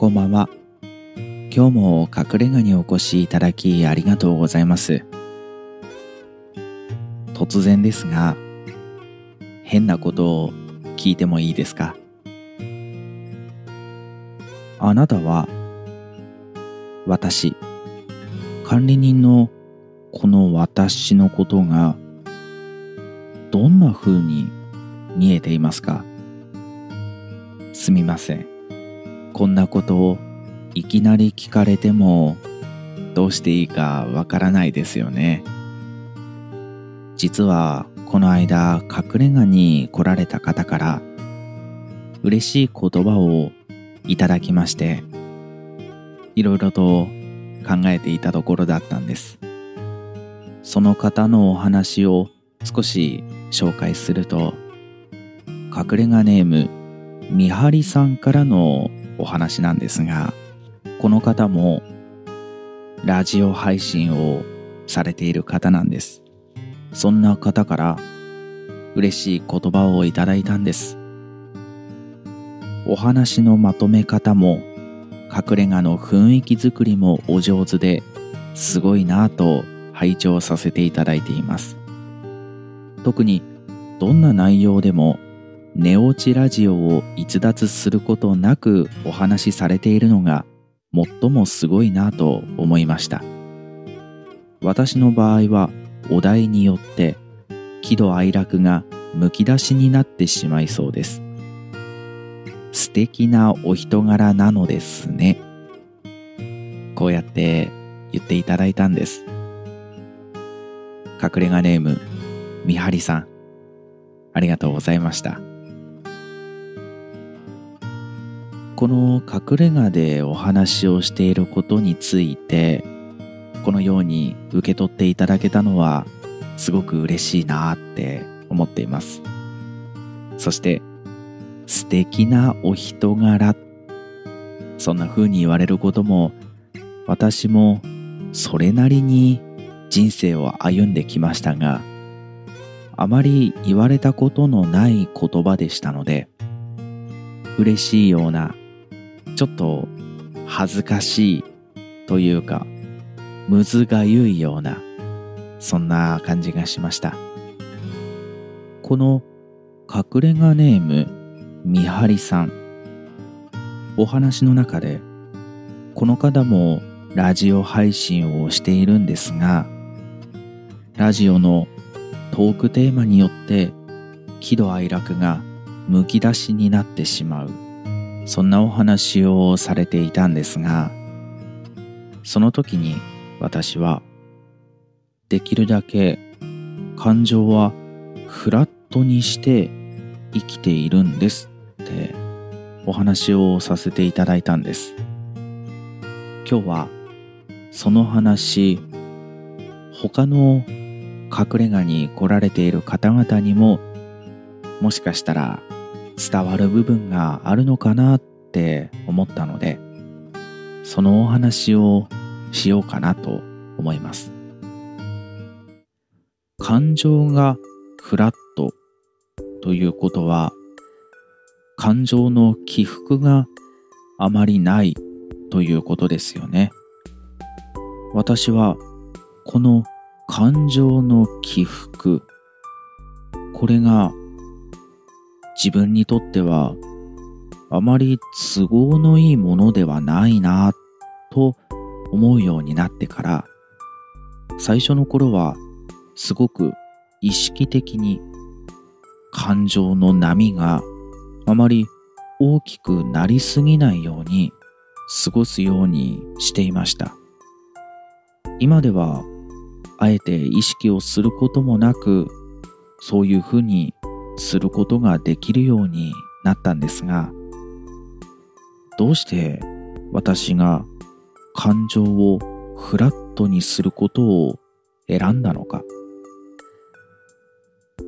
こんばんは。今日も隠れ家にお越しいただきありがとうございます。突然ですが、変なことを聞いてもいいですか？あなたは、私、管理人のこの私のことが、どんな風に見えていますか？すみません。こんなことをいきなり聞かれてもどうしていいかわからないですよね。実はこの間隠れ家に来られた方から嬉しい言葉をいただきましていろいろと考えていたところだったんです。その方のお話を少し紹介すると隠れ家ネームみはりさんからのお話なんですがこの方もラジオ配信をされている方なんです。そんな方から嬉しい言葉をいただいたんです。お話のまとめ方も隠れ家の雰囲気作りもお上手ですごいなぁと拝聴させていただいています。特にどんな内容でも寝落ちラジオを逸脱することなくお話しされているのが最もすごいなと思いました。私の場合はお題によって喜怒哀楽がむき出しになってしまいそうです。素敵なお人柄なのですね。こうやって言っていただいたんです。隠れ家ネームみはりさん。ありがとうございました。この隠れ家でお話をしていることについてこのように受け取っていただけたのはすごく嬉しいなって思っています。そして素敵なお人柄。そんな風に言われることも私もそれなりに人生を歩んできましたがあまり言われたことのない言葉でしたので嬉しいようなちょっと恥ずかしいというか、むずがゆいような、そんな感じがしました。この隠れ家ネーム、みはりさん。お話の中で、この方もラジオ配信をしているんですが、ラジオのトークテーマによって喜怒哀楽がむき出しになってしまうそんなお話をされていたんですがその時に私はできるだけ感情はフラットにして生きているんですってお話をさせていただいたんです。今日はその話他の隠れ家に来られている方々にももしかしたら伝わる部分があるのかなって思ったのでそのお話をしようかなと思います。感情がフラットということは感情の起伏があまりないということですよね。私はこの感情の起伏これが自分にとってはあまり都合のいいものではないなと思うようになってから最初の頃はすごく意識的に感情の波があまり大きくなりすぎないように過ごすようにしていました。今ではあえて意識をすることもなくそういうふうにすることができるようになったんですがどうして私が感情をフラットにすることを選んだのか。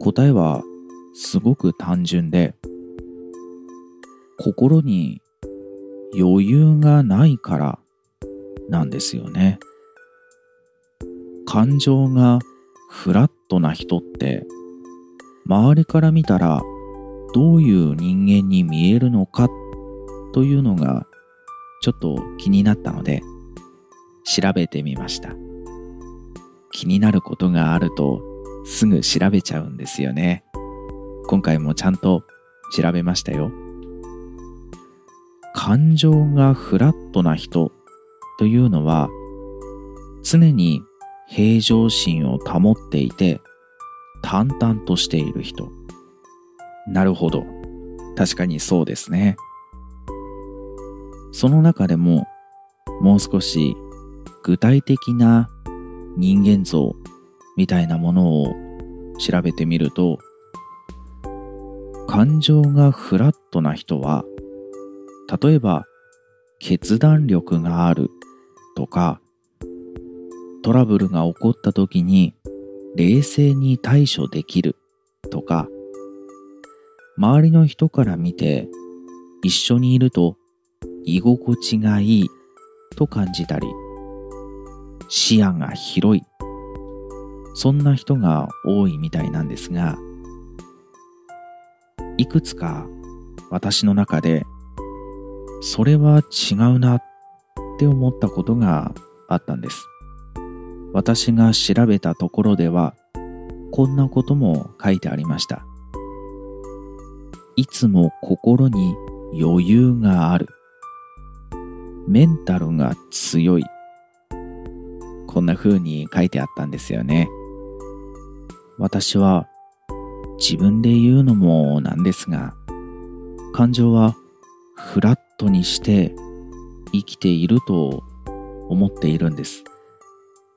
答えはすごく単純で心に余裕がないからなんですよね。感情がフラットな人って周りから見たらどういう人間に見えるのかというのがちょっと気になったので調べてみました。気になることがあるとすぐ調べちゃうんですよね。今回もちゃんと調べましたよ。感情がフラットな人というのは常に平常心を保っていて淡々としている人。なるほど。確かにそうですね。その中でももう少し具体的な人間像みたいなものを調べてみると感情がフラットな人は例えば決断力があるとかトラブルが起こった時に冷静に対処できる。とか周りの人から見て一緒にいると居心地がいい。と感じたり視野が広い。そんな人が多いみたいなんですがいくつか私の中でそれは違うなって思ったことがあったんです。私が調べたところではこんなことも書いてありました。いつも心に余裕がある。メンタルが強い。こんな風に書いてあったんですよね。私は自分で言うのもなんですが感情はフラットにして生きていると思っているんです。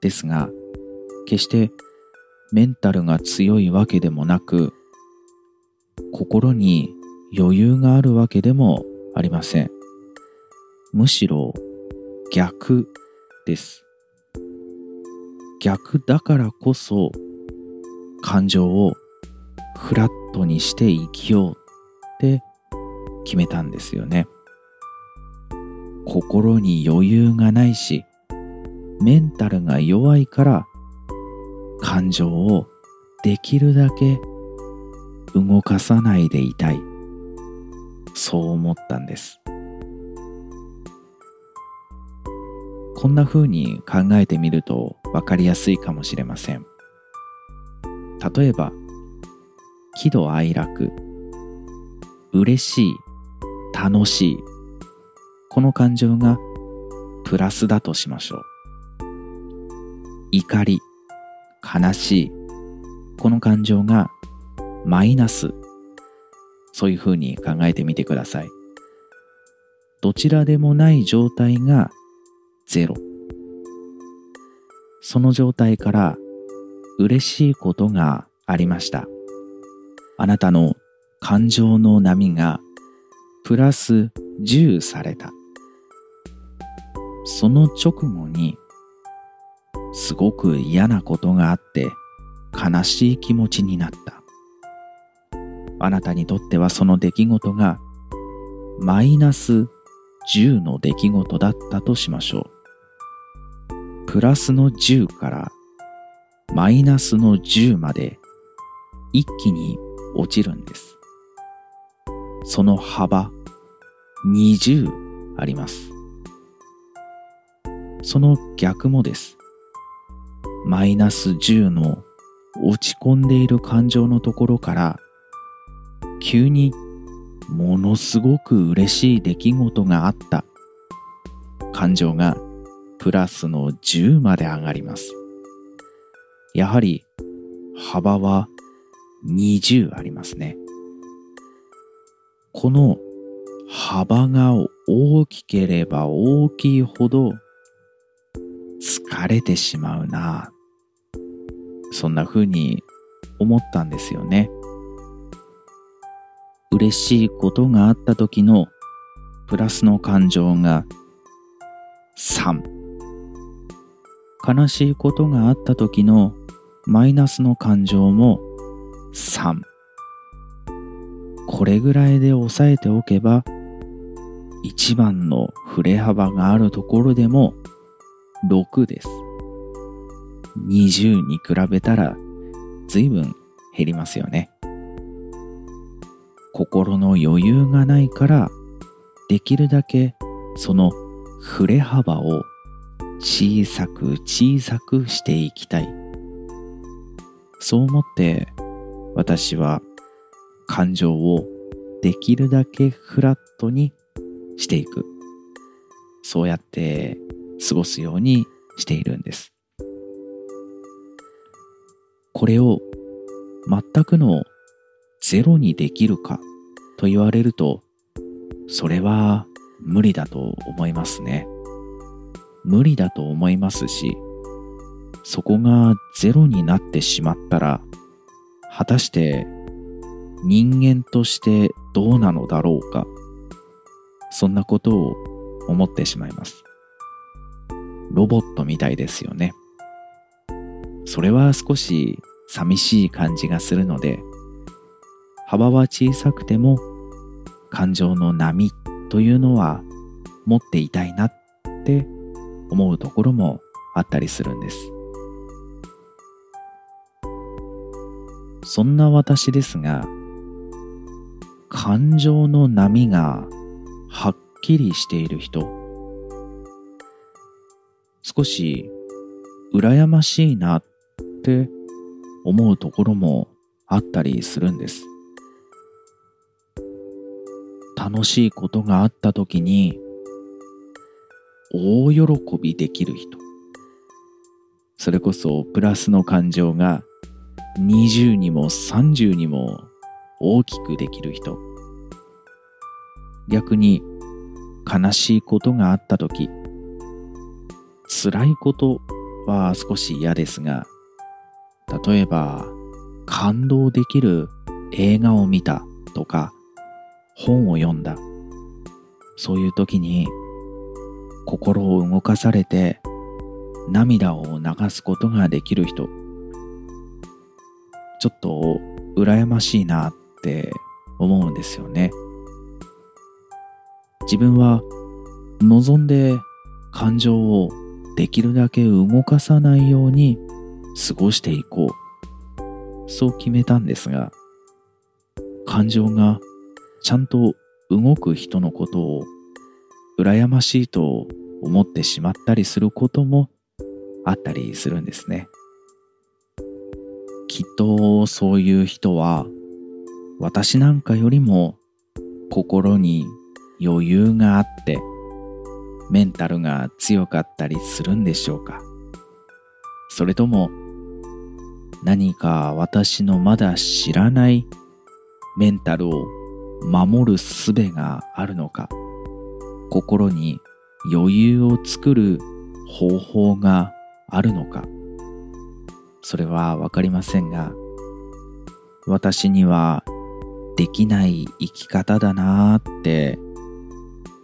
ですが決してメンタルが強いわけでもなく心に余裕があるわけでもありません。むしろ逆です。逆だからこそ感情をフラットにして生きようって決めたんですよね。心に余裕がないしメンタルが弱いから感情をできるだけ動かさないでいたい。そう思ったんです。こんな風に考えてみると分かりやすいかもしれません。例えば喜怒哀楽嬉しい楽しいこの感情がプラスだとしましょう。怒り悲しい。この感情がマイナス。そういうふうに考えてみてください。どちらでもない状態がゼロ。その状態から嬉しいことがありました。あなたの感情の波がプラス10された。その直後にすごく嫌なことがあって悲しい気持ちになった。あなたにとってはその出来事がマイナス10の出来事だったとしましょう。プラスの10からマイナスの10まで一気に落ちるんです。その幅20あります。その逆もです。マイナス10の落ち込んでいる感情のところから急にものすごく嬉しい出来事があった。感情がプラスの10まで上がります。やはり幅は20ありますね。この幅が大きければ大きいほど疲れてしまうな。そんな風に思ったんですよね。嬉しいことがあった時のプラスの感情が3悲しいことがあった時のマイナスの感情も3これぐらいで抑えておけば一番の振れ幅があるところでも6です。20に比べたら随分減りますよね。心の余裕がないからできるだけその振れ幅を小さく小さくしていきたい。そう思って私は感情をできるだけフラットにしていく。そうやって過ごすようにしているんです。これを全くのゼロにできるかと言われると、それは無理だと思いますね。無理だと思いますし、そこがゼロになってしまったら、果たして人間としてどうなのだろうか、そんなことを思ってしまいます。ロボットみたいですよね。それは少し寂しい感じがするので、幅は小さくても感情の波というのは持っていたいなって思うところもあったりするんです。そんな私ですが、感情の波がはっきりしている人、少し羨ましいなって思うところもあったりするんです。楽しいことがあった時に大喜びできる人。それこそプラスの感情が20にも30にも大きくできる人。逆に悲しいことがあった時、辛いことは少し嫌ですが、例えば感動できる映画を見たとか本を読んだ。そういう時に心を動かされて涙を流すことができる人。ちょっと羨ましいなって思うんですよね。自分は望んで感情をできるだけ動かさないように過ごしていこう。そう決めたんですが、感情がちゃんと動く人のことを羨ましいと思ってしまったりすることもあったりするんですね。きっとそういう人は私なんかよりも心に余裕があってメンタルが強かったりするんでしょうか？それとも何か私のまだ知らないメンタルを守る術があるのか？心に余裕を作る方法があるのか？それはわかりませんが私にはできない生き方だなーって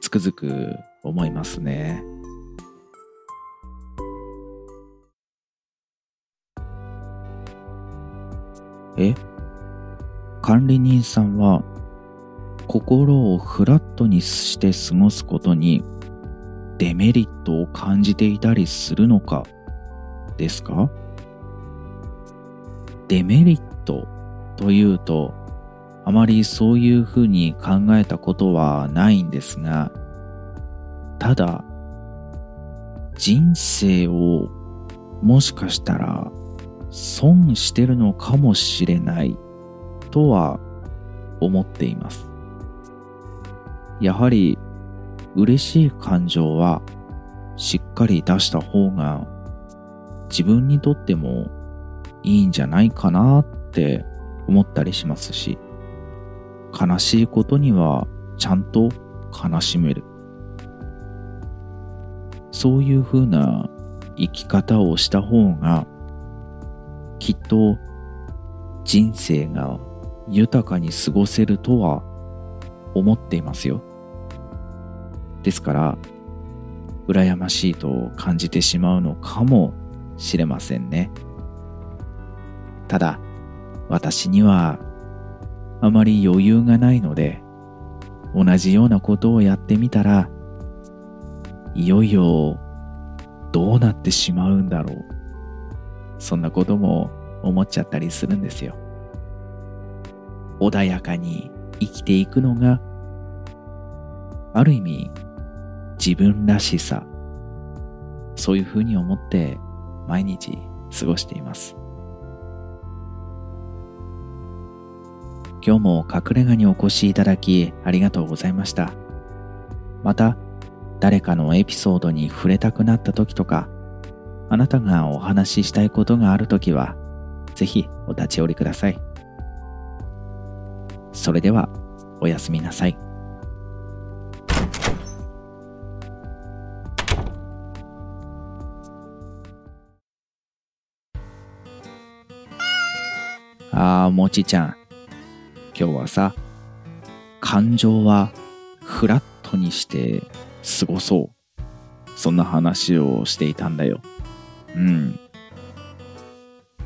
つくづく思いますね。え？管理人さんは心をフラットにして過ごすことにデメリットを感じていたりするのかですか？デメリットというとあまりそういうふうに考えたことはないんですがただ人生をもしかしたら損してるのかもしれないとは思っています。やはり嬉しい感情はしっかり出した方が自分にとってもいいんじゃないかなって思ったりしますし悲しいことにはちゃんと悲しめる。そういうふうな生き方をした方がきっと人生が豊かに過ごせるとは思っていますよ。ですから、羨ましいと感じてしまうのかもしれませんね。ただ、私にはあまり余裕がないので、同じようなことをやってみたら、いよいよどうなってしまうんだろう。そんなことも思っちゃったりするんですよ。穏やかに生きていくのが、ある意味自分らしさそういうふうに思って毎日過ごしています今日も隠れ家にお越しいただきありがとうございましたまた誰かのエピソードに触れたくなった時とかあなたがお話ししたいことがある時はぜひお立ち寄りくださいそれではおやすみなさいああ、もちちゃん。今日はさ、感情はフラットにして過ごそう。そんな話をしていたんだよ。うん。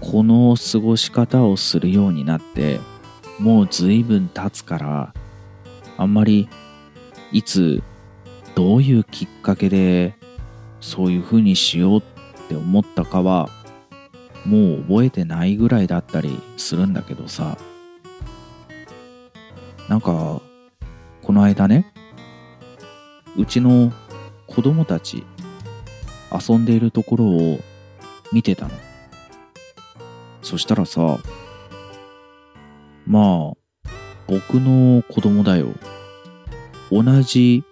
この過ごし方をするようになって、もう随分経つから、あんまりいつ、どういうきっかけで、そういう風にしようって思ったかは、もう覚えてないぐらいだったりするんだけどさなんかこの間ねうちの子供たち遊んでいるところを見てたの。そしたらさまあ僕の子供だよ。同じ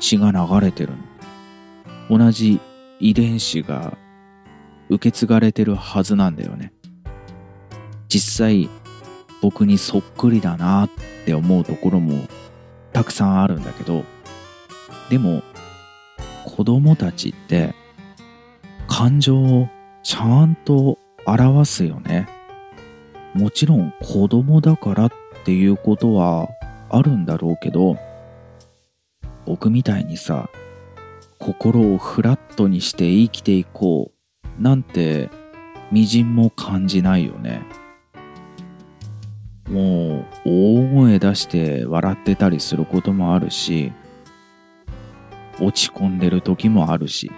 血が流れてる同じ遺伝子が受け継がれてるはずなんだよね。実際僕にそっくりだなって思うところもたくさんあるんだけどでも子供たちって感情をちゃんと表すよね。もちろん子供だからっていうことはあるんだろうけど僕みたいにさ心をフラットにして生きていこうなんてみじんも感じないよね。もう大声出して笑ってたりすることもあるし落ち込んでる時もあるし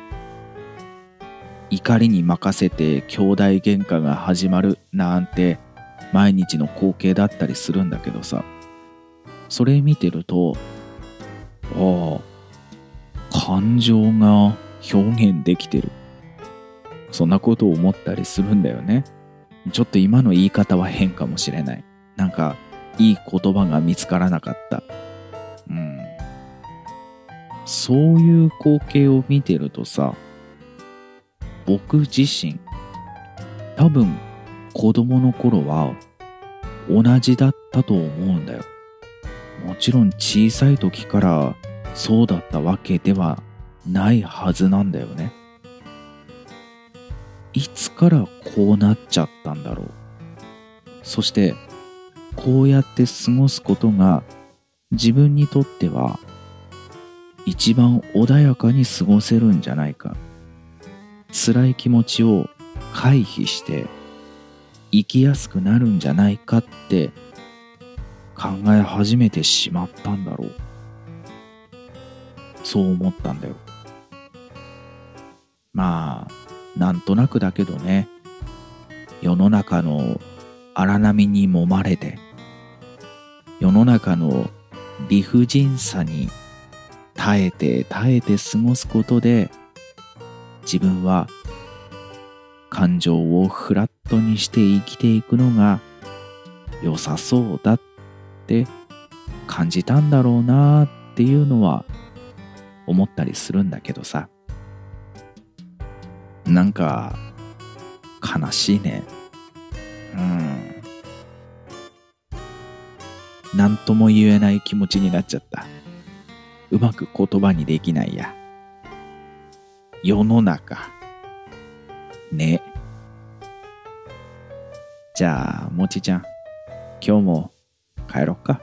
怒りに任せて兄弟喧嘩が始まるなんて毎日の光景だったりするんだけどさそれ見てるとああ感情が表現できてるそんなことを思ったりするんだよね。ちょっと今の言い方は変かもしれない。なんか、いい言葉が見つからなかった。そういう光景を見てるとさ、僕自身、多分子供の頃は同じだったと思うんだよ。もちろん小さい時からそうだったわけではないはずなんだよね。いつからこうなっちゃったんだろうそしてこうやって過ごすことが自分にとっては一番穏やかに過ごせるんじゃないか。辛い気持ちを回避して生きやすくなるんじゃないかって考え始めてしまったんだろう。そう思ったんだよ。まあなんとなくだけどね。世の中の荒波に揉まれて世の中の理不尽さに耐えて耐えて過ごすことで自分は感情をフラットにして生きていくのが良さそうだって感じたんだろうなっていうのは思ったりするんだけどさ。なんか悲しいね。うん。何とも言えない気持ちになっちゃった。うまく言葉にできないや。世の中。ね。じゃあもちちゃん。今日も帰ろっか。